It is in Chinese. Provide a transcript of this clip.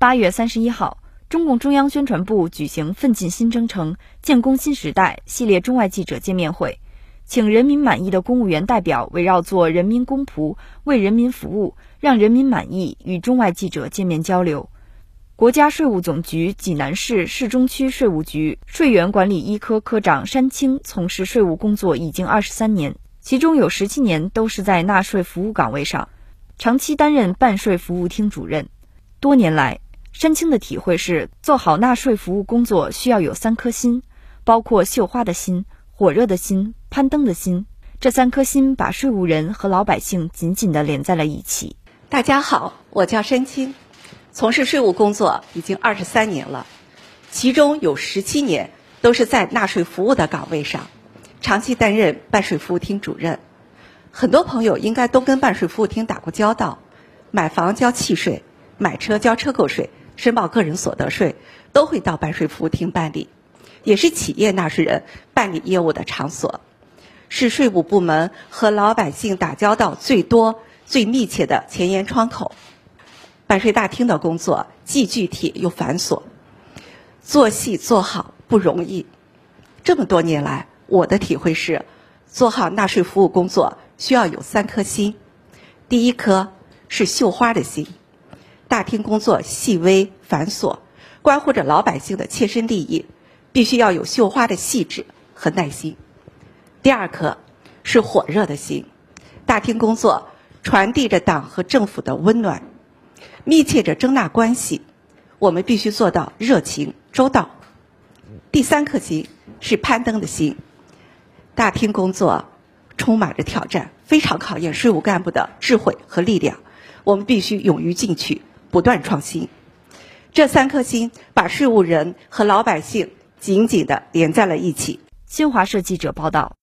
八月三十一号，中共中央宣传部举行“奋进新征程，建功新时代”系列中外记者见面会，请人民满意的公务员代表围绕做人民公仆、为人民服务、让人民满意，与中外记者见面交流。国家税务总局济南市市中区税务局税源管理一科科长山青从事税务工作已经二十三年，其中有十七年都是在纳税服务岗位上，长期担任办税服务厅主任。多年来，申青的体会是，做好纳税服务工作需要有三颗心，包括绣花的心、火热的心、攀登的心。这三颗心把税务人和老百姓紧紧地连在了一起。大家好，我叫申青，从事税务工作已经二十三年了，其中有十七年都是在纳税服务的岗位上，长期担任办税服务厅主任。很多朋友应该都跟办税服务厅打过交道，买房交契税，买车交车购税。申报个人所得税都会到办税服务厅办理，也是企业纳税人办理业务的场所，是税务部门和老百姓打交道最多、最密切的前沿窗口。办税大厅的工作既具体又繁琐，做细做好不容易。这么多年来，我的体会是，做好纳税服务工作需要有三颗心，第一颗是绣花的心。大厅工作细微繁琐，关乎着老百姓的切身利益，必须要有绣花的细致和耐心。第二颗是火热的心，大厅工作传递着党和政府的温暖，密切着征纳关系，我们必须做到热情周到。第三颗心是攀登的心，大厅工作充满着挑战，非常考验税务干部的智慧和力量，我们必须勇于进取。不断创新，这三颗心把税务人和老百姓紧紧的连在了一起。新华社记者报道。